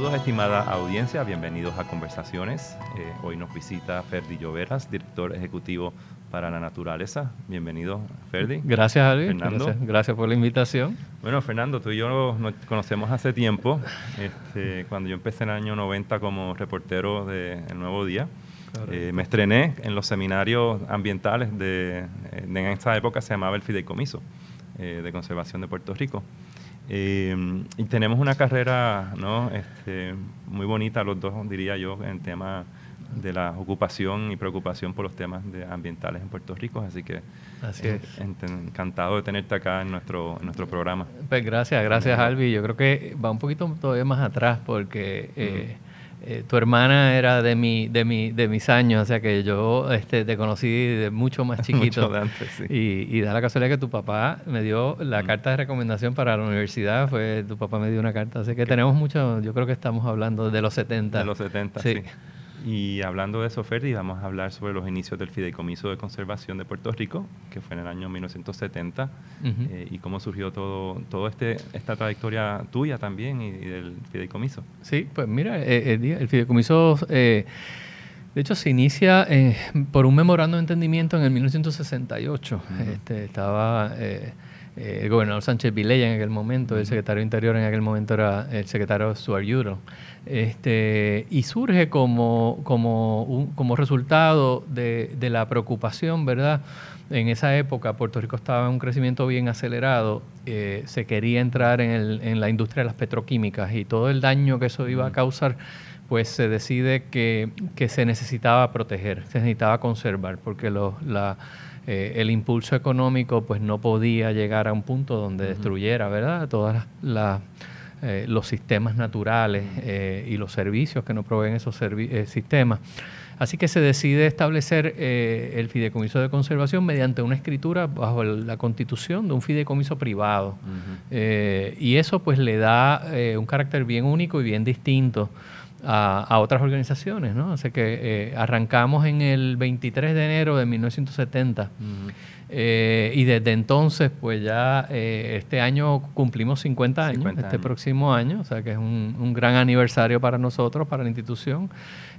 Saludos estimada audiencia, bienvenidos a Conversaciones. Eh, hoy nos visita Ferdi Lloveras, director ejecutivo para la naturaleza. Bienvenido, Ferdi. Gracias, Alvi. Fernando. Gracias, por la invitación. Bueno, Fernando, tú y yo nos conocemos hace tiempo, este, cuando yo empecé en el año 90 como reportero de El Nuevo Día. Eh, me estrené en los seminarios ambientales de, en esa época se llamaba el Fideicomiso eh, de Conservación de Puerto Rico. Eh, y tenemos una carrera ¿no? este, muy bonita los dos, diría yo, en tema de la ocupación y preocupación por los temas de ambientales en Puerto Rico. Así que encantado de tenerte acá en nuestro, en nuestro programa. Pues gracias, gracias Albi. Yo creo que va un poquito todavía más atrás porque... Eh, eh, tu hermana era de mi, de mi, de mis años, o sea que yo este, te conocí de mucho más chiquito. y, y, da la casualidad que tu papá me dio la carta de recomendación para la universidad, fue tu papá me dio una carta, así que tenemos mucho, yo creo que estamos hablando de los 70. De los 70, sí. Y hablando de eso, Ferdi, vamos a hablar sobre los inicios del Fideicomiso de Conservación de Puerto Rico, que fue en el año 1970, eh, y cómo surgió todo, todo este, esta trayectoria tuya también y, del Fideicomiso. Sí, pues mira, eh, eh, el Fideicomiso, de hecho, se inicia por un memorando de entendimiento en el 1968. este, estaba el gobernador Sánchez Vilella en aquel momento, el secretario de Interior en aquel momento era el secretario Stuart Euro. Este, y surge como, como, como resultado de, de, la preocupación, ¿verdad? En esa época Puerto Rico estaba en un crecimiento bien acelerado, eh, se quería entrar en, el, en, la industria de las petroquímicas y todo el daño que eso iba a causar, pues se decide que, que se necesitaba proteger, se necesitaba conservar, porque la, eh, el impulso económico pues no podía llegar a un punto donde destruyera, ¿verdad? Todas las eh, los sistemas naturales eh, y los servicios que nos proveen esos eh, sistemas. Así que se decide establecer el fideicomiso de conservación mediante una escritura bajo la constitución de un fideicomiso privado. y eso pues le da un carácter bien único y bien distinto a, otras organizaciones. ¿no? Así que arrancamos en el 23 de enero de 1970. Eh, y desde entonces, pues ya eh, este año cumplimos 50 años, este próximo año, o sea que es un, un, gran aniversario para nosotros, para la institución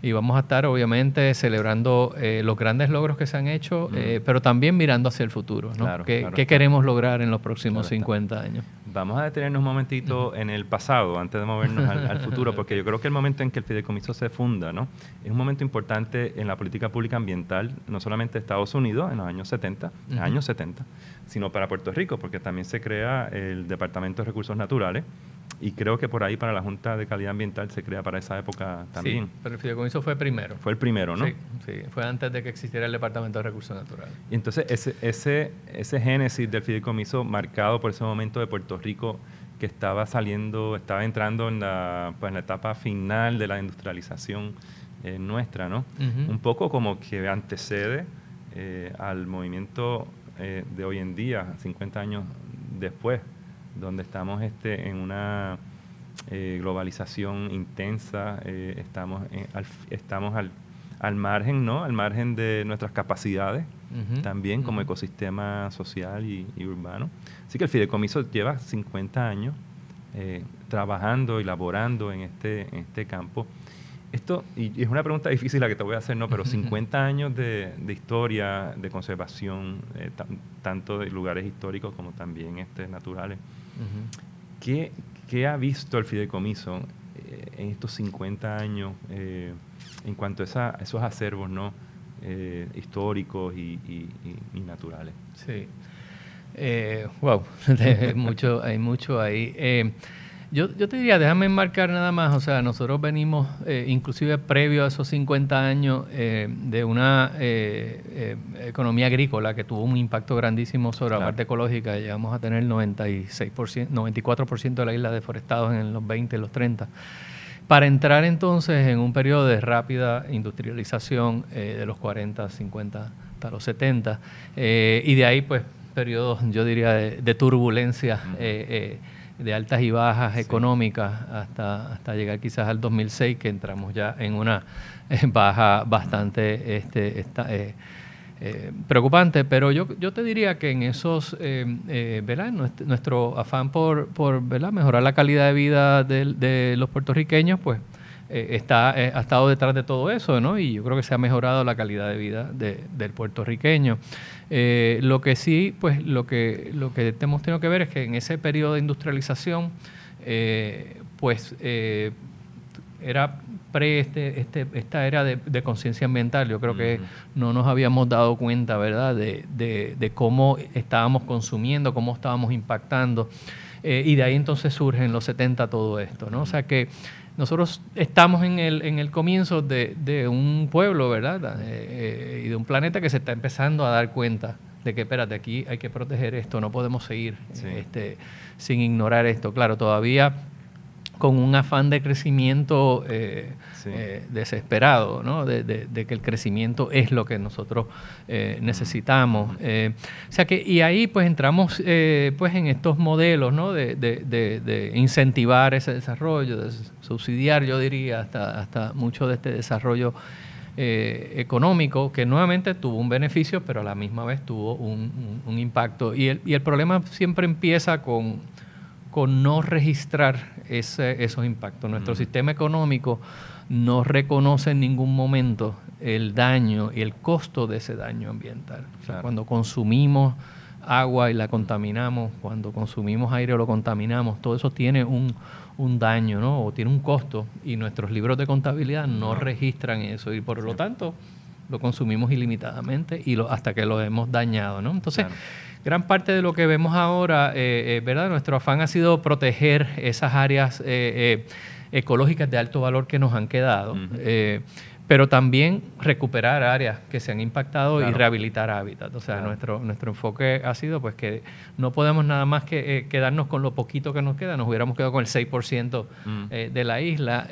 y vamos a estar obviamente celebrando eh, los grandes logros que se han hecho, eh, pero también mirando hacia el futuro. ¿no? ¿Qué, queremos lograr en los próximos 50 años? Vamos a detenernos un momentito en el pasado antes de movernos al, futuro, porque yo creo que el momento en que el fideicomiso se funda ¿no? es un momento importante en la política pública ambiental, no solamente de Estados Unidos en los años 70, años 70, sino para Puerto Rico, porque también se crea el Departamento de Recursos Naturales y creo que por ahí para la Junta de Calidad Ambiental se crea para esa época también. Sí, pero el fideicomiso fue primero. Fue el primero, ¿no? Sí, sí, fue antes de que existiera el Departamento de Recursos Naturales. Y entonces ese, ese, ese génesis del fideicomiso marcado por ese momento de Puerto Rico que estaba saliendo, estaba entrando en la, pues, en la etapa final de la industrialización eh, nuestra, ¿no? Un poco como que antecede eh, al movimiento eh, de hoy en día, 50 años después donde estamos este, en una eh, globalización intensa, eh, estamos, al, estamos al, al, margen, ¿no? Al margen de nuestras capacidades, también como ecosistema social y, urbano. Así que el fideicomiso lleva 50 años eh, trabajando y laborando en este, en este campo. Esto, y es una pregunta difícil la que te voy a hacer, ¿no? Pero 50 años de, de historia, de conservación, tanto de lugares históricos como también este, naturales. ¿Qué, ha visto el fideicomiso eh, en estos 50 años eh, en cuanto a, esos acervos ¿no? Eh, históricos y, naturales? Sí. wow, mucho, hay mucho ahí. Yo, yo te diría, déjame enmarcar nada más, o sea, nosotros venimos, eh, inclusive previo a esos 50 años, eh, de una eh, economía agrícola que tuvo un impacto grandísimo sobre la parte ecológica. Llegamos a tener 96%, 94% de la isla deforestados en los 20, los 30 para entrar entonces en un periodo de rápida industrialización de los 40, 50 hasta los 70, y de ahí pues periodos, yo diría, de, turbulencia de altas y bajas económicas hasta, hasta llegar quizás al 2006, que entramos ya en una baja bastante este, eh, eh, preocupante, pero yo, yo te diría que en esos, eh, ¿verdad? Nuestro, afán por, por ¿verdad? mejorar la calidad de vida de, los puertorriqueños, pues está, ha estado detrás de todo eso, ¿no? Y yo creo que se ha mejorado la calidad de vida del puertorriqueño. lo que sí, pues lo que, lo que hemos tenido que ver es que en ese periodo de industrialización, pues era pre este, este, esta era de, conciencia ambiental. Yo creo que no nos habíamos dado cuenta, ¿verdad?, de, cómo estábamos consumiendo, cómo estábamos impactando. Eh, y de ahí entonces surge en los 70 todo esto, ¿no? O sea que nosotros estamos en el, en el comienzo de, un pueblo, ¿verdad? Eh, eh, y de un planeta que se está empezando a dar cuenta de que, espérate, aquí hay que proteger esto, no podemos seguir este, sin ignorar esto. Claro, todavía con un afán de crecimiento eh, eh, desesperado, ¿no? De, que el crecimiento es lo que nosotros eh, necesitamos. o sea que, y ahí pues entramos pues en estos modelos ¿no? de, incentivar ese desarrollo, de subsidiar, yo diría, hasta, hasta mucho de este desarrollo económico, que nuevamente tuvo un beneficio, pero a la misma vez tuvo un, impacto. Y el, y el problema siempre empieza con con no registrar ese, esos impactos. Nuestro sistema económico no reconoce en ningún momento el daño y el costo de ese daño ambiental. cuando consumimos agua y la contaminamos, cuando consumimos aire o lo contaminamos, todo eso tiene un, daño, ¿no? O tiene un costo y nuestros libros de contabilidad no, registran eso y por lo tanto lo consumimos ilimitadamente y lo, hasta que lo hemos dañado, ¿no? Entonces, gran parte de lo que vemos ahora, eh, eh, ¿verdad? Nuestro afán ha sido proteger esas áreas eh, ecológicas de alto valor que nos han quedado. pero también recuperar áreas que se han impactado y rehabilitar hábitats. O sea, nuestro, nuestro enfoque ha sido pues que no podemos nada más que quedarnos con lo poquito que nos queda, nos hubiéramos quedado con el 6% mm. de la isla.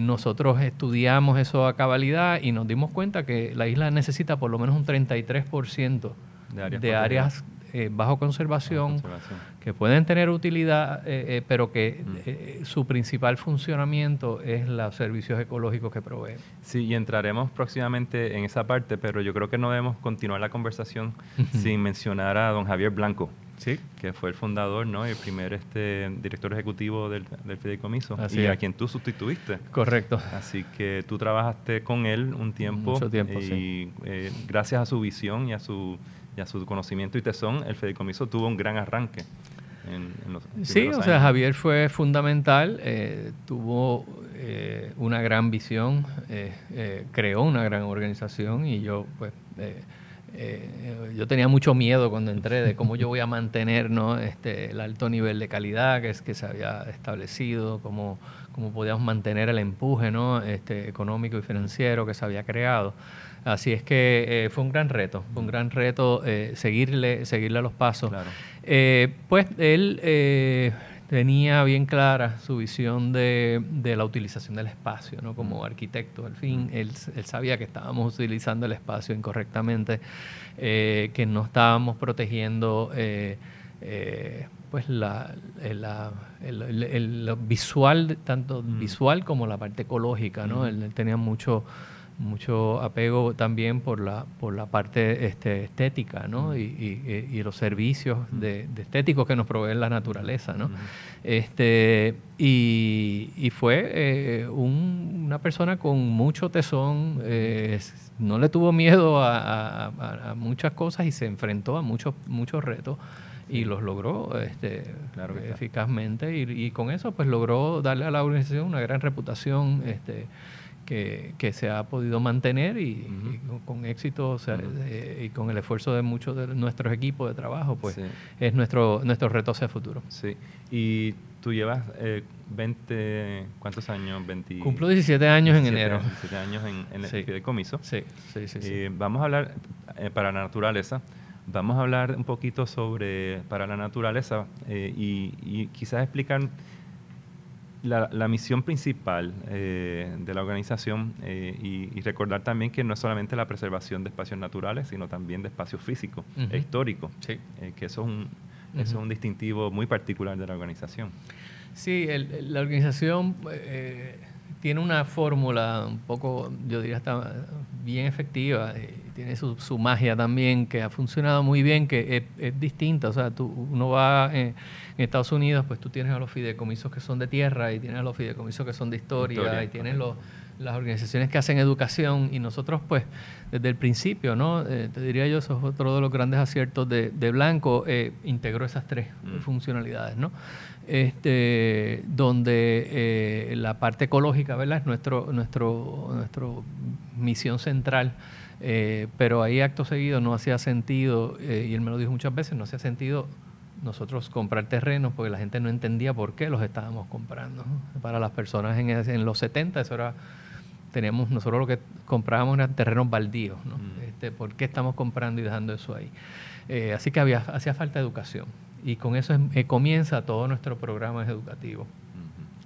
nosotros estudiamos eso a cabalidad y nos dimos cuenta que la isla necesita por lo menos un 33% de áreas, eh, bajo, conservación, que pueden tener utilidad, eh, eh, pero que su principal funcionamiento es los servicios ecológicos que proveen. Sí, y entraremos próximamente en esa parte, pero yo creo que no debemos continuar la conversación sin mencionar a don Javier Blanco. Sí. que fue el fundador ¿no? y el primer este, director ejecutivo del, fideicomiso y a quien tú sustituiste. Correcto. Así que tú trabajaste con él un tiempo. Mucho tiempo, y gracias a su visión y a su y a su conocimiento y tesón, el fideicomiso tuvo un gran arranque. En, los sí, o sea, Javier fue fundamental, eh, tuvo eh, una gran visión, eh, creó una gran organización y yo, pues, yo tenía mucho miedo cuando entré de cómo yo voy a mantener ¿no? este, el alto nivel de calidad que, es, que se había establecido, cómo, cómo podíamos mantener el empuje ¿no? este, económico y financiero que se había creado. Así es que eh, fue un gran reto, fue un gran reto eh, seguirle, seguirle a los pasos. Eh, pues él tenía bien clara su visión de, la utilización del espacio, ¿no? Como arquitecto. Al fin, él, sabía que estábamos utilizando el espacio incorrectamente, que no estábamos protegiendo pues la, el, visual, tanto visual como la parte ecológica, ¿no? él tenía mucho mucho apego también por la, por la parte este, estética ¿no? y, y, los servicios de, estéticos que nos provee la naturaleza. ¿no? este, y, fue eh, una persona con mucho tesón, eh, no le tuvo miedo a, muchas cosas y se enfrentó a muchos, muchos retos y los logró este, eficazmente y, y, con eso pues logró darle a la organización una gran reputación este, que, se ha podido mantener y, con, éxito eh, y con el esfuerzo de muchos de nuestros equipos de trabajo, pues es nuestro, nuestro reto hacia el futuro. Sí, y tú llevas 20, eh, ¿cuántos años? 20, Cumplo 17 años en enero. 17 años en, el fideicomiso. Sí, sí, sí. Eh, vamos a hablar, para la naturaleza, vamos a hablar un poquito sobre, para la naturaleza y, y quizás explicar la, misión principal eh, de la organización eh, y, recordar también que no es solamente la preservación de espacios naturales, sino también de espacios físicos e históricos, eh, que eso es, un, es un distintivo muy particular de la organización. Sí, la organización tiene una fórmula un poco, yo diría, está bien efectiva, tiene su, magia también, que ha funcionado muy bien, que es, distinta. O sea, tú, uno va en, Estados Unidos, pues tú tienes a los fideicomisos que son de tierra y tienes a los fideicomisos que son de historia, y tienes los, las organizaciones que hacen educación y nosotros pues desde el principio, ¿no? Eh, te diría yo, eso es otro de los grandes aciertos de, Blanco, eh, integró esas tres mm. funcionalidades, ¿no? Este, donde eh, la parte ecológica, ¿verdad? Es nuestro, nuestro, nuestro misión central eh, pero ahí acto seguido no hacía sentido, eh, y él me lo dijo muchas veces, no hacía sentido nosotros comprar terrenos porque la gente no entendía por qué los estábamos comprando. Para las personas en, en, los 70 eso era, teníamos, nosotros lo que comprábamos eran terrenos baldíos, ¿no? Mm. Este, ¿Por qué estamos comprando y dejando eso ahí? Eh, así que había, hacía falta educación y con eso comienza todo nuestro programa educativo.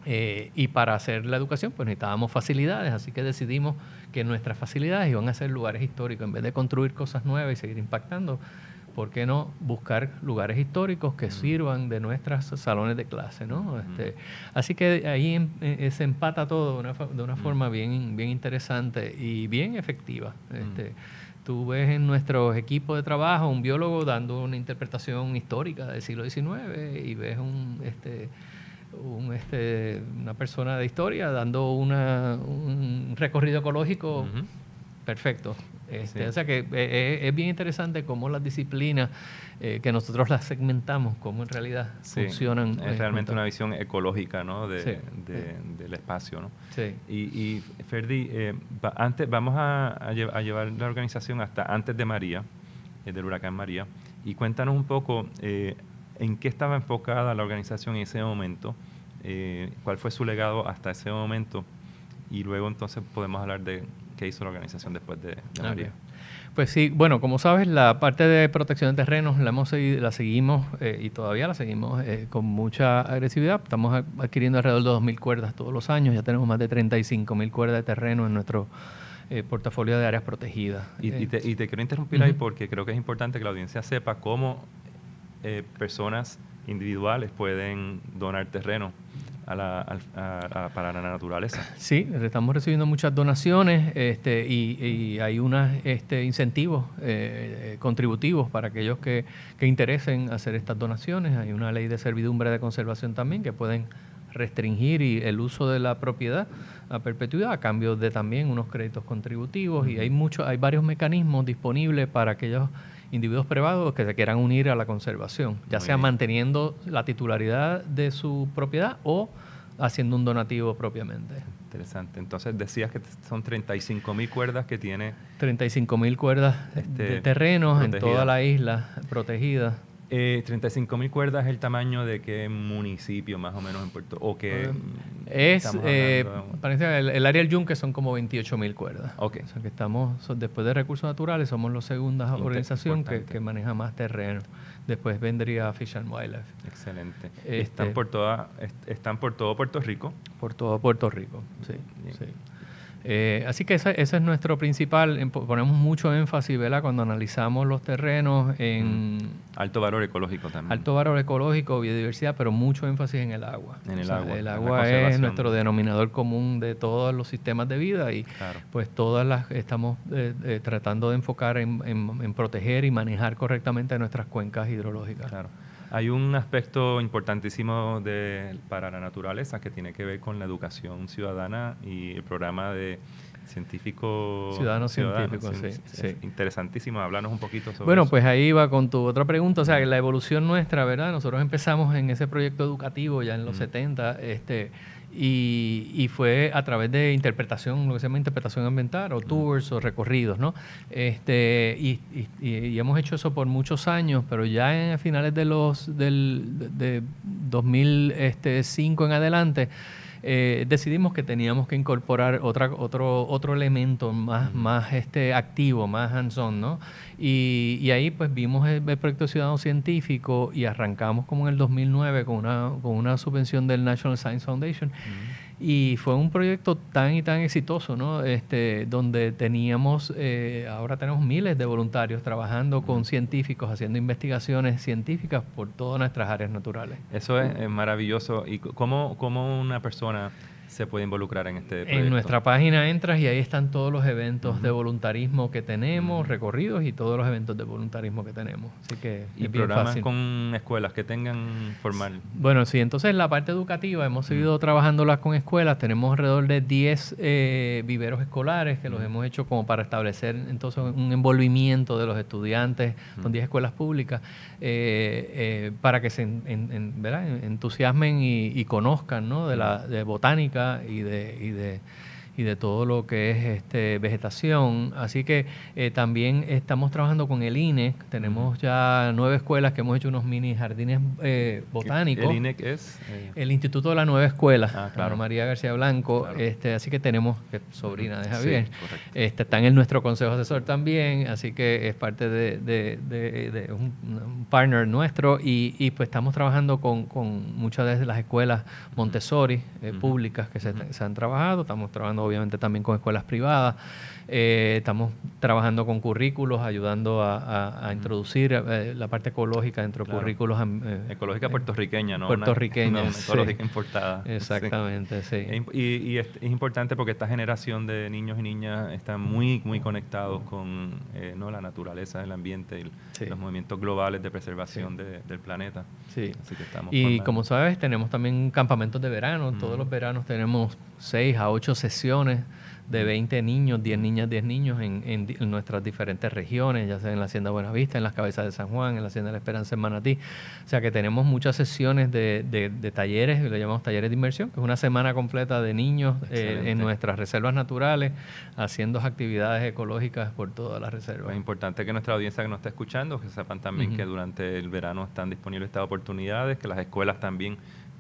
Eh, y para hacer la educación, pues necesitábamos facilidades, así que decidimos que nuestras facilidades iban a ser lugares históricos. En vez de construir cosas nuevas y seguir impactando, ¿por qué no buscar lugares históricos que sirvan de nuestros salones de clase? ¿no? Este, así que ahí em, eh, se empata todo de una, de una forma bien, bien interesante y bien efectiva. Este, tú ves en nuestro equipo de trabajo un biólogo dando una interpretación histórica del siglo XIX y ves un... Este, un, este, una persona de historia dando una, un recorrido ecológico perfecto. Este, o sea que eh, eh, es, bien interesante cómo las disciplinas eh, que nosotros las segmentamos, cómo en realidad funcionan. Es realmente una visión ecológica ¿no? de, del espacio. ¿no? Y, y Ferdi, antes, vamos a, a, llevar la organización hasta antes de María, del huracán María, y cuéntanos un poco en qué estaba enfocada la organización en ese momento, eh, cuál fue su legado hasta ese momento y luego entonces podemos hablar de qué hizo la organización después de, María. Pues sí, bueno, como sabes, la parte de protección de terrenos la, hemos la seguimos eh, y todavía la seguimos eh, con mucha agresividad. Estamos adquiriendo alrededor de 2.000 cuerdas todos los años, ya tenemos más de 35.000 cuerdas de terreno en nuestro portafolio de áreas protegidas. Y, te, quiero interrumpir ahí porque creo que es importante que la audiencia sepa cómo eh, personas individuales pueden donar terreno a la, para la naturaleza. Sí, estamos recibiendo muchas donaciones este, y, hay unos este, incentivos eh, contributivos para aquellos que, que, interesen hacer estas donaciones. Hay una ley de servidumbre de conservación también que pueden restringir el uso de la propiedad a perpetuidad a cambio de también unos créditos contributivos y hay mucho, hay varios mecanismos disponibles para aquellos individuos privados que se quieran unir a la conservación, ya sea manteniendo la titularidad de su propiedad o haciendo un donativo propiamente. Interesante. Entonces decías que son 35 mil cuerdas que tiene. 35 mil cuerdas este, de terrenos en toda la isla protegida. Eh, 35 mil cuerdas es el tamaño de qué municipio más o menos en Puerto o que es eh, parece el, el, área del Yunque son como 28 mil cuerdas. Ok. O sea que estamos después de recursos naturales somos la segunda organización que, maneja más terreno. Después vendría Fish and Wildlife. Excelente. están este por toda están por todo Puerto Rico. Por todo Puerto Rico. Sí. sí. Eh, así que ese, es nuestro principal, ponemos mucho énfasis ¿verdad? cuando analizamos los terrenos en... Alto valor ecológico también. Alto valor ecológico, biodiversidad, pero mucho énfasis en el agua. En el agua. El agua es nuestro denominador común de todos los sistemas de vida y pues todas las estamos eh, eh, tratando de enfocar en, en, proteger y manejar correctamente nuestras cuencas hidrológicas. Claro. Hay un aspecto importantísimo de, para la naturaleza que tiene que ver con la educación ciudadana y el programa de científico ciudadano científico, sí, sí, Interesantísimo, háblanos un poquito sobre Bueno, pues ahí va con tu otra pregunta, o sea, la evolución nuestra, ¿verdad? Nosotros empezamos en ese proyecto educativo ya en los 70, este y, fue a través de interpretación, lo que se llama interpretación ambiental, o tours o recorridos, ¿no? Este, y, hemos hecho eso por muchos años, pero ya en finales de los del de 2005 en adelante, eh, decidimos que teníamos que incorporar otra, otro, otro elemento más, más este, activo, más hands-on, ¿no? Y, ahí pues vimos el, proyecto Ciudadano Científico y arrancamos como en el 2009 con una, con una subvención del National Science Foundation. Y fue un proyecto tan y tan exitoso, ¿no? Este, donde teníamos, eh, ahora tenemos miles de voluntarios trabajando con científicos, haciendo investigaciones científicas por todas nuestras áreas naturales. Eso es, maravilloso. ¿Y cómo, cómo, una persona se puede involucrar en este proyecto? En nuestra página entras y ahí están todos los eventos de voluntarismo que tenemos, recorridos y todos los eventos de voluntarismo que tenemos. Así que ¿Y programas con escuelas que tengan formal? Bueno, sí, entonces en la parte educativa hemos seguido trabajándolas con escuelas. Tenemos alrededor de 10 eh, viveros escolares que los hemos hecho como para establecer entonces un envolvimiento de los estudiantes con 10 escuelas públicas eh, eh, para que se entusiasmen y, conozcan ¿no? de la de botánica y de, y de y de todo lo que es este, vegetación. Así que eh, también estamos trabajando con el INE. Tenemos ya nueve escuelas que hemos hecho unos mini jardines eh, botánicos. ¿El INE es? Eh, el Instituto de la Nueva Escuela, ah, claro. María García Blanco. Este, así que tenemos, que sobrina de Javier, este, están en nuestro consejo asesor también, así que es parte de, de, un, partner nuestro y, y, pues estamos trabajando con, con muchas de las escuelas Montessori públicas que se, se han trabajado. Estamos trabajando obviamente también con escuelas privadas. Eh, estamos trabajando con currículos, ayudando a, introducir eh, la parte ecológica dentro de currículos. Eh, ecológica puertorriqueña, ¿no? Puertorriqueña. ecológica importada. Exactamente, sí. Y, es, importante porque esta generación de niños y niñas están muy, muy conectados con ¿no? la naturaleza, el ambiente y los movimientos globales de preservación del planeta. Sí. y como sabes, tenemos también campamentos de verano. Todos los veranos tenemos seis a ocho sesiones de 20 niños, 10 niñas, 10 niños en, en, nuestras diferentes regiones, ya sea en la Hacienda Buenavista, en las Cabezas de San Juan, en la Hacienda de la Esperanza en Manatí. O sea que tenemos muchas sesiones de, de, talleres, le llamamos talleres de inmersión, que es una semana completa de niños eh, en nuestras reservas naturales, haciendo actividades ecológicas por todas las reservas. Es importante que nuestra audiencia que nos está escuchando, que sepan también que durante el verano están disponibles estas oportunidades, que las escuelas también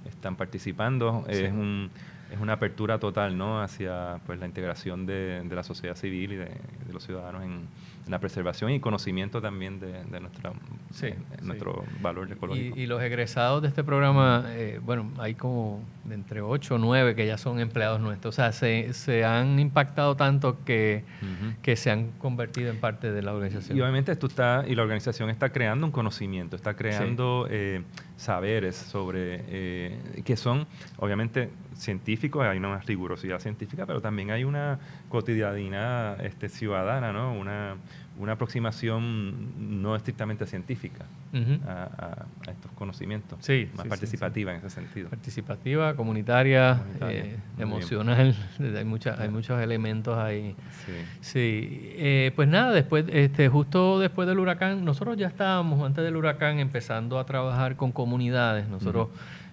están participando. Es un es una apertura total ¿no? hacia pues, la integración de, de la sociedad civil y de, de los ciudadanos en, la preservación y conocimiento también de, de nuestra, sí, nuestro valor ecológico. Y, los egresados de este programa, eh, bueno, hay como de entre 8 o 9 que ya son empleados nuestros. O sea, se, se han impactado tanto que, que se han convertido en parte de la organización. Y obviamente tú está, y la organización está creando un conocimiento, está creando eh, saberes sobre, eh, que son obviamente científicos, hay una rigurosidad científica, pero también hay una cotidianidad este, ciudadana, ¿no? Una, una aproximación no estrictamente científica a, estos conocimientos, sí, más participativa en ese sentido. Participativa, comunitaria, eh, emocional, hay, mucha, hay muchos elementos ahí. Sí, eh, pues nada, después, este, justo después del huracán, nosotros ya estábamos antes del huracán empezando a trabajar con comunidades, nosotros...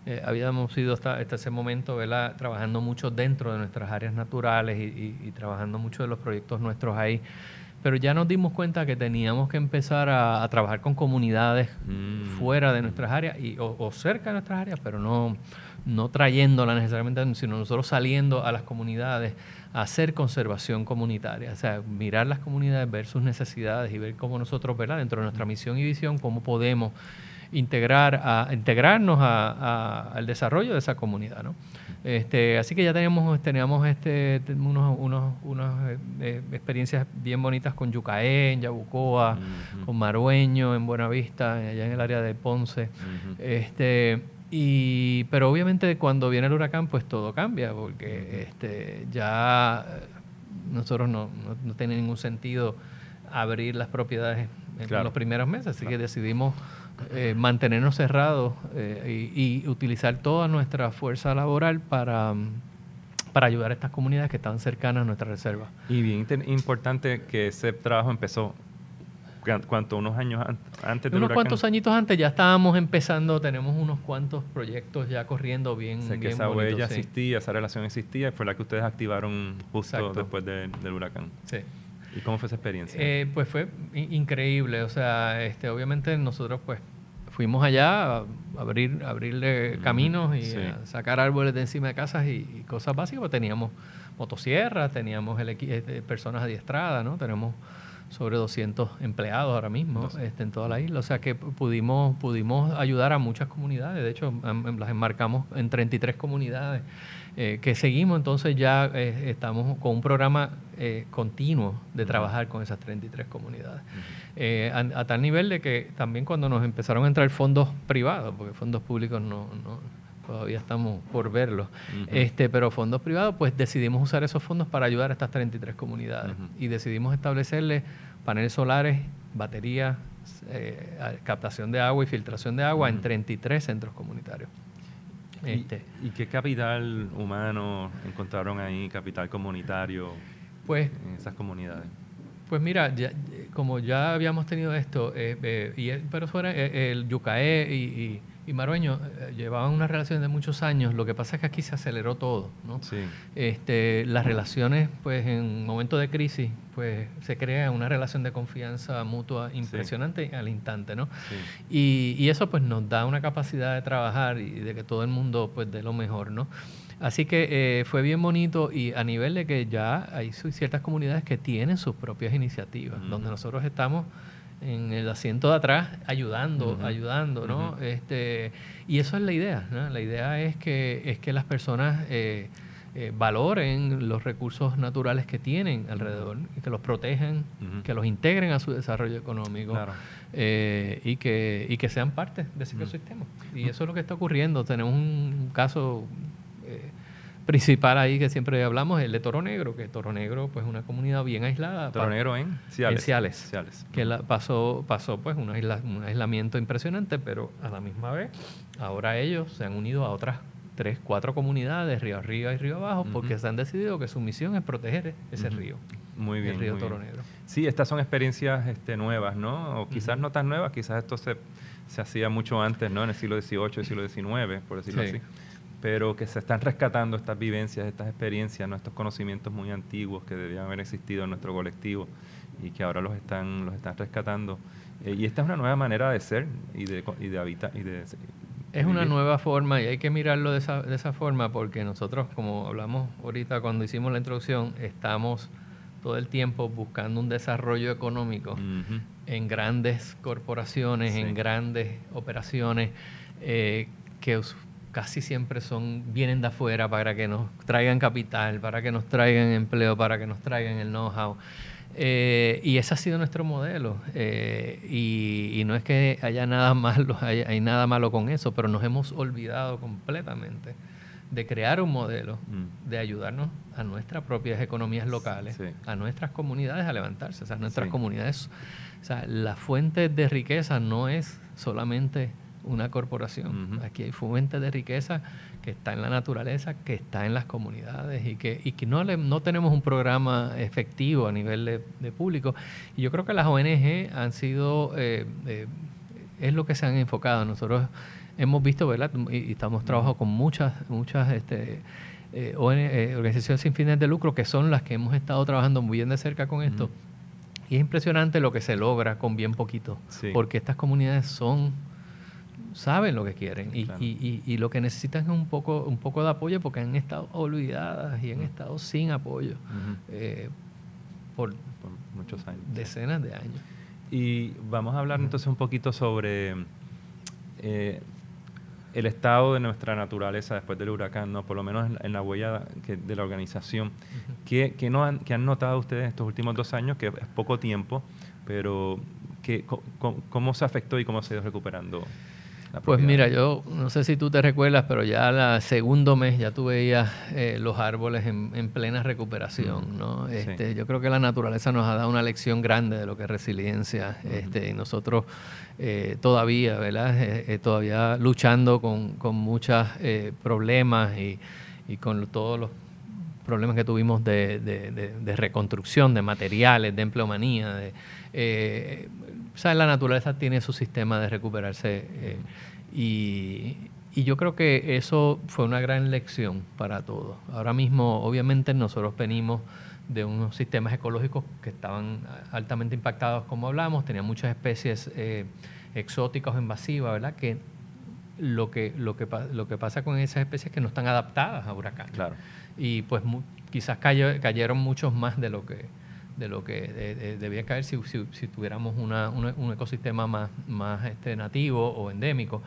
Eh, habíamos ido hasta, ese momento ¿verdad? trabajando mucho dentro de nuestras áreas naturales y, trabajando mucho de los proyectos nuestros ahí pero ya nos dimos cuenta que teníamos que empezar a, trabajar con comunidades mm. fuera de nuestras áreas y, o, cerca de nuestras áreas, pero no, no trayéndolas necesariamente, sino nosotros saliendo a las comunidades a hacer conservación comunitaria, o sea, mirar las comunidades, ver sus necesidades y ver cómo nosotros, ¿verdad? dentro de nuestra misión y visión, cómo podemos integrar a, integrarnos al desarrollo de esa comunidad. ¿no? Este, así que ya teníamos, teníamos este, unos, unos, unas eh, eh, experiencias bien bonitas con Yucaé, en Yabucoa, con Marueño, en Buenavista, allá en el área de Ponce. este, y, pero obviamente cuando viene el huracán, pues todo cambia, porque este, ya nosotros no, no, tiene ningún sentido abrir las propiedades en los primeros meses, así que decidimos eh, mantenernos cerrados eh, y, utilizar toda nuestra fuerza laboral para, para ayudar a estas comunidades que están cercanas a nuestra reserva. Y bien importante que ese trabajo empezó ¿Cuánto? ¿Unos años antes de Unos cuantos añitos antes ya estábamos empezando, tenemos unos cuantos proyectos ya corriendo bien. Sé que esa huella existía, esa relación existía, fue la que ustedes activaron justo después del huracán. Sí. ¿Y cómo fue esa experiencia? Eh, pues fue increíble, o sea, este, obviamente nosotros pues fuimos allá a abrir, abrirle caminos y sacar árboles de encima de casas y, cosas básicas, pues teníamos motosierras, teníamos el, eh, personas adiestradas, ¿no? Tenemos sobre 200 empleados ahora mismo este, en toda la isla. O sea que pudimos, pudimos ayudar a muchas comunidades. De hecho, em, las enmarcamos en 33 comunidades eh, que seguimos. Entonces ya eh, estamos con un programa eh, continuo de trabajar con esas 33 comunidades. A, tal nivel de que también cuando nos empezaron a entrar fondos privados, porque fondos públicos no, todavía estamos por verlo. este, pero fondos privados, pues decidimos usar esos fondos para ayudar a estas 33 comunidades y decidimos establecerle paneles solares, baterías, eh, captación de agua y filtración de agua en 33 centros comunitarios. Este. ¿Y, qué capital humano encontraron ahí, capital comunitario pues, en esas comunidades? Pues mira, como ya habíamos tenido esto, eh, eh, y, pero fuera el Yucaé y y Marueño eh, llevaban una relación de muchos años, lo que pasa es que aquí se aceleró todo, ¿no? Sí. Este, las relaciones, pues en momentos de crisis, pues se crea una relación de confianza mutua impresionante al instante, ¿no? Sí. Y, eso pues nos da una capacidad de trabajar y de que todo el mundo pues dé lo mejor, ¿no? Así que eh, fue bien bonito y a nivel de que ya hay ciertas comunidades que tienen sus propias iniciativas, donde nosotros estamos en el asiento de atrás ayudando, ayudando, ¿no? este, y eso es la idea, ¿no? La idea es que, es que las personas eh, eh, valoren los recursos naturales que tienen alrededor, que los protejan, que los integren a su desarrollo económico eh, y, que, y que sean parte de ese ecosistema. Y eso es lo que está ocurriendo. Tenemos un caso principal ahí que siempre hablamos, el de Toro Negro, que Toro Negro pues una comunidad bien aislada. Toro Negro en Ciales. Que la, pasó, pasó pues un, un aislamiento impresionante, pero a la misma vez ahora ellos se han unido a otras tres, cuatro comunidades, río arriba y río abajo, porque se han decidido que su misión es proteger ese río. Muy bien. El río Toro Negro. Sí, estas son experiencias este, nuevas, ¿no? O quizás no tan nuevas, quizás esto se, se hacía mucho antes, ¿no? En el siglo XVIII, el siglo XIX, por decirlo así pero que se están rescatando estas vivencias, estas experiencias, nuestros conocimientos muy antiguos que debían haber existido en nuestro colectivo y que ahora los están, los están rescatando. Eh, y esta es una nueva manera de ser y de, y de habitar. Y de, es una nueva forma y hay que mirarlo de esa, de esa forma porque nosotros, como hablamos ahorita cuando hicimos la introducción, estamos todo el tiempo buscando un desarrollo económico en grandes corporaciones, en grandes operaciones eh, que casi siempre son vienen de afuera para que nos traigan capital, para que nos traigan empleo, para que nos traigan el know-how. Eh, y ese ha sido nuestro modelo. Eh, y, no es que haya nada malo, hay, nada malo con eso, pero nos hemos olvidado completamente de crear un modelo, mm. de ayudarnos a nuestras propias economías locales, a nuestras comunidades a levantarse. O sea, nuestras comunidades, o sea, la fuente de riqueza no es solamente una corporación. Aquí hay fuente de riqueza que está en la naturaleza, que está en las comunidades y que, y que no, no tenemos un programa efectivo a nivel de, público. Y yo creo que las ONG han sido, eh, eh, es lo que se han enfocado. Nosotros hemos visto, ¿verdad? Y, estamos trabajando con muchas, muchas este, eh, organizaciones sin fines de lucro que son las que hemos estado trabajando muy bien de cerca con esto. Y es impresionante lo que se logra con bien poquito, porque estas comunidades son saben lo que quieren y, y, y, lo que necesitan es un poco, un poco de apoyo porque han estado olvidadas y han estado sin apoyo eh, por, muchos años. Decenas de años. Y vamos a hablar entonces un poquito sobre eh, el estado de nuestra naturaleza después del huracán, ¿no? por lo menos en, la huella de la organización. ¿Qué, no han, han, notado ustedes estos últimos dos años, que es poco tiempo, pero que, cómo se afectó y cómo se ha ido recuperando? Pues mira, yo no sé si tú te recuerdas, pero ya el segundo mes ya tú veías eh, los árboles en, plena recuperación, ¿no? Este, Yo creo que la naturaleza nos ha dado una lección grande de lo que es resiliencia, este, y nosotros eh, todavía, ¿verdad? Eh, todavía luchando con, con muchos problemas y, con todos los problemas que tuvimos de, reconstrucción, de materiales, de empleomanía, de, sea, la naturaleza tiene su sistema de recuperarse eh, y, yo creo que eso fue una gran lección para todos. Ahora mismo, obviamente, nosotros venimos de unos sistemas ecológicos que estaban altamente impactados, como hablamos, tenían muchas especies eh, exóticas o invasivas, ¿verdad? Que lo que, lo, que, lo que pasa con esas especies es que no están adaptadas a huracanes. Claro. Y pues quizás cayeron muchos más de lo que de lo que debía caer si, si, tuviéramos un ecosistema más, más este, nativo o endémico.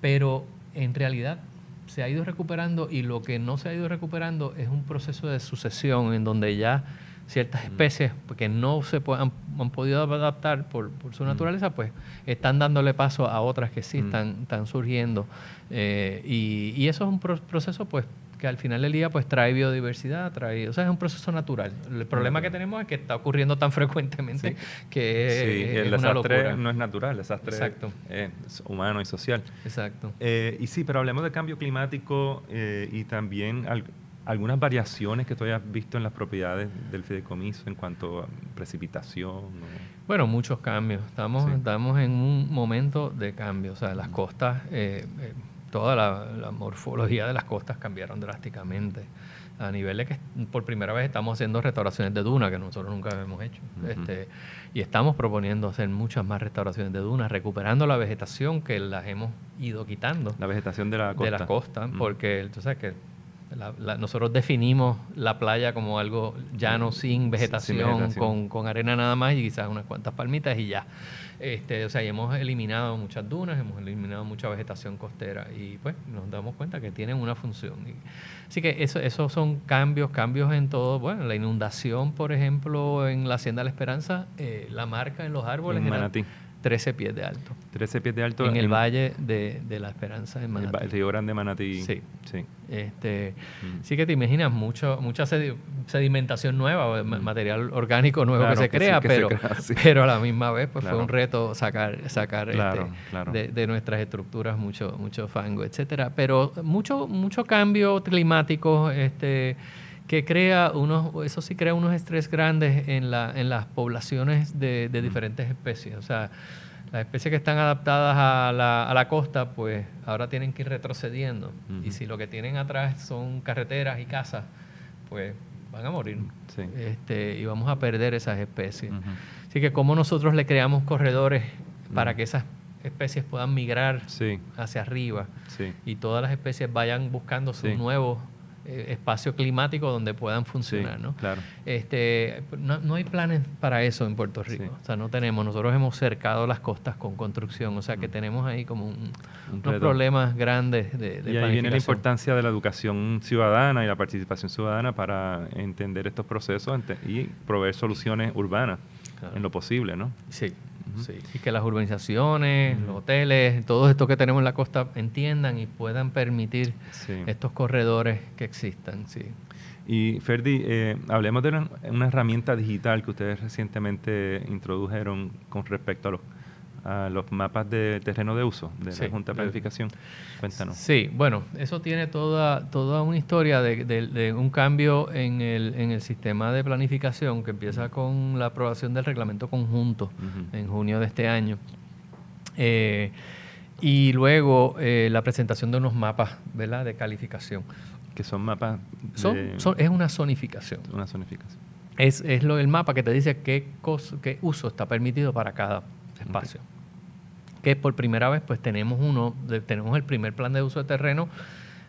Pero en realidad se ha ido recuperando y lo que no se ha ido recuperando es un proceso de sucesión en donde ya ciertas especies que no se han, podido adaptar por, su naturaleza, pues están dándole paso a otras que sí están, están surgiendo. Eh, y, eso es un proceso pues que al final del día pues trae biodiversidad, trae, o sea, es un proceso natural. El problema que tenemos es que está ocurriendo tan frecuentemente que sí, el desastre no es natural, el desastre es humano y social. Exacto. Eh, y sí, pero hablemos de cambio climático eh, y también algunas variaciones que tú hayas visto en las propiedades del fideicomiso en cuanto a precipitación. Bueno, muchos cambios. Estamos, estamos en un momento de cambio. O sea, las costas eh, toda la, morfología de las costas cambiaron drásticamente a nivel de que por primera vez estamos haciendo restauraciones de duna que nosotros nunca habíamos hecho. este, y estamos proponiendo hacer muchas más restauraciones de dunas, recuperando la vegetación que las hemos ido quitando. La vegetación de la costa. De la costa, porque tú sabes que nosotros definimos la playa como algo llano, sin vegetación, Con, con, arena nada más y quizás unas cuantas palmitas y ya. Este, o sea, hemos eliminado muchas dunas, hemos eliminado mucha vegetación costera y pues nos damos cuenta que tienen una función. así que eso, esos son cambios, cambios en todo. Bueno, la inundación, por ejemplo, en la Hacienda de la Esperanza, eh, la marca en los árboles. En Manatí. 13 pies de alto. 13 pies de alto. En el Valle de, la Esperanza en Manatí. El, Río Grande Manatí. Sí. Sí, este, sí que te imaginas mucho, mucha sedimentación nueva, material orgánico nuevo que se crea, pero, pero a la misma vez pues fue un reto sacar, sacar este, de, nuestras estructuras mucho, mucho fango, etcétera. Pero mucho, mucho cambio climático, este que crea unos, eso sí crea unos estrés grandes en, la, en las poblaciones de, de diferentes especies. O sea, las especies que están adaptadas a la, a la costa, pues ahora tienen que ir retrocediendo. Y si lo que tienen atrás son carreteras y casas, pues van a morir. Este, y vamos a perder esas especies. Así que como nosotros le creamos corredores para que esas especies puedan migrar hacia arriba y todas las especies vayan buscando sus nuevos eh, espacio climático donde puedan funcionar, ¿no? Claro. Este, no, hay planes para eso en Puerto Rico. O sea, no tenemos. Nosotros hemos cercado las costas con construcción, o sea, que mm. tenemos ahí como unos problemas grandes de, de Y ahí viene la importancia de la educación ciudadana y la participación ciudadana para entender estos procesos y proveer soluciones urbanas en lo posible, ¿no? Sí. Sí, y que las urbanizaciones, los hoteles, todo esto que tenemos en la costa entiendan y puedan permitir estos corredores que existan. Sí. Y Ferdi, eh, hablemos de una, herramienta digital que ustedes recientemente introdujeron con respecto a los a los mapas de terreno de uso de la Junta de Planificación. Cuéntanos. Sí, bueno, eso tiene toda, toda una historia de, un cambio en el, en el, sistema de planificación que empieza con la aprobación del reglamento conjunto en junio de este año. Eh, y luego eh, la presentación de unos mapas ¿verdad? de calificación. Que son mapas. Son, es una zonificación. Una zonificación. Es, es lo, el mapa que te dice qué, qué uso está permitido para cada espacio que por primera vez pues tenemos uno, tenemos el primer plan de uso de terreno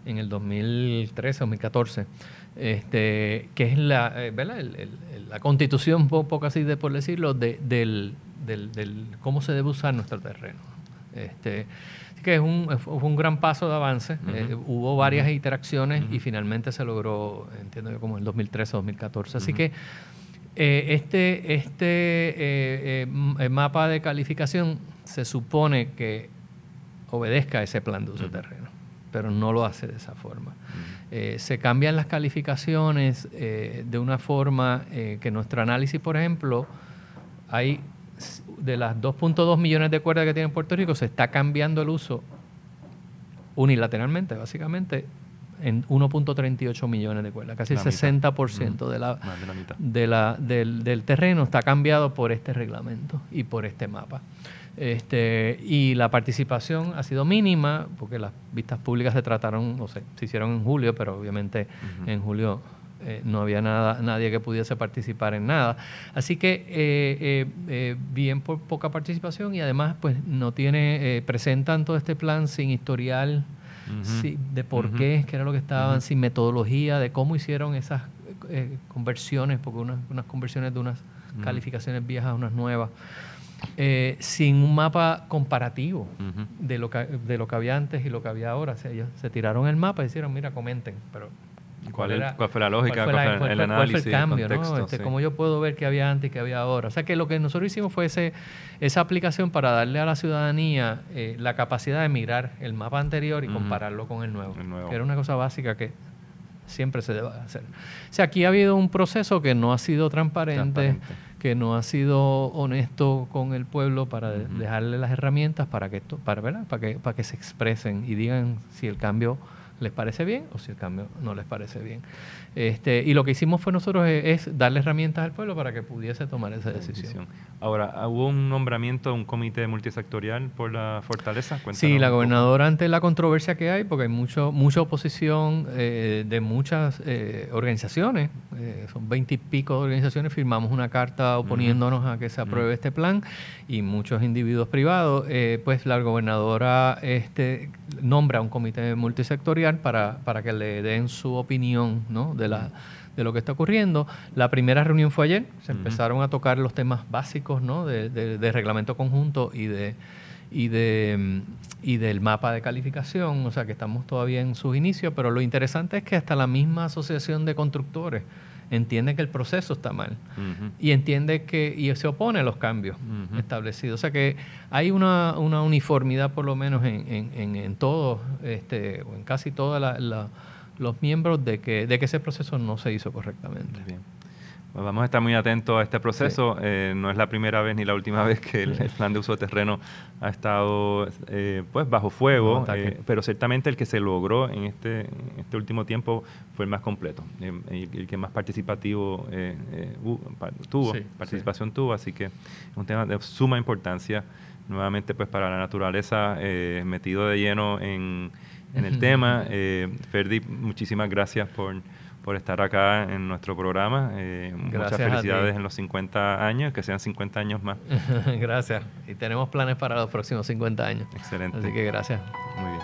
en el 2013 2014, este, que es la, eh, la constitución, poco así de por decirlo, de, del, del, cómo se debe usar nuestro terreno. Este, así que es un, fue un gran paso de avance. Eh, hubo varias interacciones y finalmente se logró, entiendo yo, como en el 2013 2014. Así que eh, este, este mapa de calificación se supone que obedezca ese plan de uso terreno, pero no lo hace de esa forma. Eh, se cambian las calificaciones eh, de una forma eh, que nuestro análisis, por ejemplo, hay de las 2.2 millones de cuerdas que tiene Puerto Rico, se está cambiando el uso unilateralmente, básicamente, en 1.38 millones de cuerdas, casi el 60% de la, de la, del, del terreno está cambiado por este reglamento y por este mapa. Este, y la participación ha sido mínima, porque las vistas públicas se trataron, no sé, se hicieron en julio, pero obviamente en julio eh, no había nada, nadie que pudiese participar en nada. Así que eh, eh, bien por poca participación y además pues no tiene, presentan todo este plan sin historial de por qué, qué era lo que estaban, sin metodología de cómo hicieron esas conversiones, porque unas, unas conversiones de unas calificaciones viejas a unas nuevas. Eh, sin un mapa comparativo de, lo que, de lo que había antes y lo que había ahora. ellos se tiraron el mapa y dijeron, mira, comenten, pero ¿Cuál, fue la lógica? ¿Cuál fue, el análisis? el cambio? ¿no? Este, ¿Cómo yo puedo ver qué había antes y qué había ahora? O sea que lo que nosotros hicimos fue ese, esa aplicación para darle a la ciudadanía eh, la capacidad de mirar el mapa anterior y compararlo con el nuevo, el nuevo. Que era una cosa básica que siempre se debe hacer. O sea, aquí ha habido un proceso que no ha sido transparente, que no ha sido honesto con el pueblo para dejarle las herramientas para que esto, para, Para que, para que se expresen y digan si el cambio les parece bien o si el cambio no les parece bien. Este, y lo que hicimos fue nosotros es, darle herramientas al pueblo para que pudiese tomar esa decisión. Ahora, ¿hubo un nombramiento de un comité multisectorial por la fortaleza? sí, la gobernadora ante la controversia que hay, porque hay mucho, mucha oposición eh, de muchas eh, organizaciones, eh, son veintipico de organizaciones, firmamos una carta oponiéndonos a que se apruebe este plan y muchos individuos privados, pues la gobernadora este, nombra un comité multisectorial para, para que le den su opinión ¿no? de, la, de lo que está ocurriendo. La primera reunión fue ayer, se empezaron a tocar los temas básicos ¿no? de, de, reglamento conjunto y de y, de, y del mapa de calificación, o sea que estamos todavía en sus inicios, pero lo interesante es que hasta la misma asociación de constructores entiende que el proceso está mal y entiende que y se opone a los cambios establecidos. O sea que hay una, una uniformidad por lo menos en, en, en, todo, este, o en casi todos los miembros de que, de que ese proceso no se hizo correctamente. Bien. Pues vamos a estar muy atentos a este proceso. Eh, no es la primera vez ni la última vez que el, plan de uso de terreno ha estado eh, pues bajo fuego, eh, pero ciertamente el que se logró en este, este último tiempo fue el más completo y el, que más participativo tuvo, participación tuvo, así que es un tema de suma importancia nuevamente pues para la naturaleza metido de lleno en, en el tema. Ferdi, muchísimas gracias por por estar acá en nuestro programa. Eh, muchas felicidades en los 50 años, que sean 50 años más. gracias. Y tenemos planes para los próximos 50 años. Excelente. Así que gracias. Muy bien.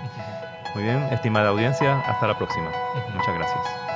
Muy bien, estimada audiencia, hasta la próxima. Muchas gracias.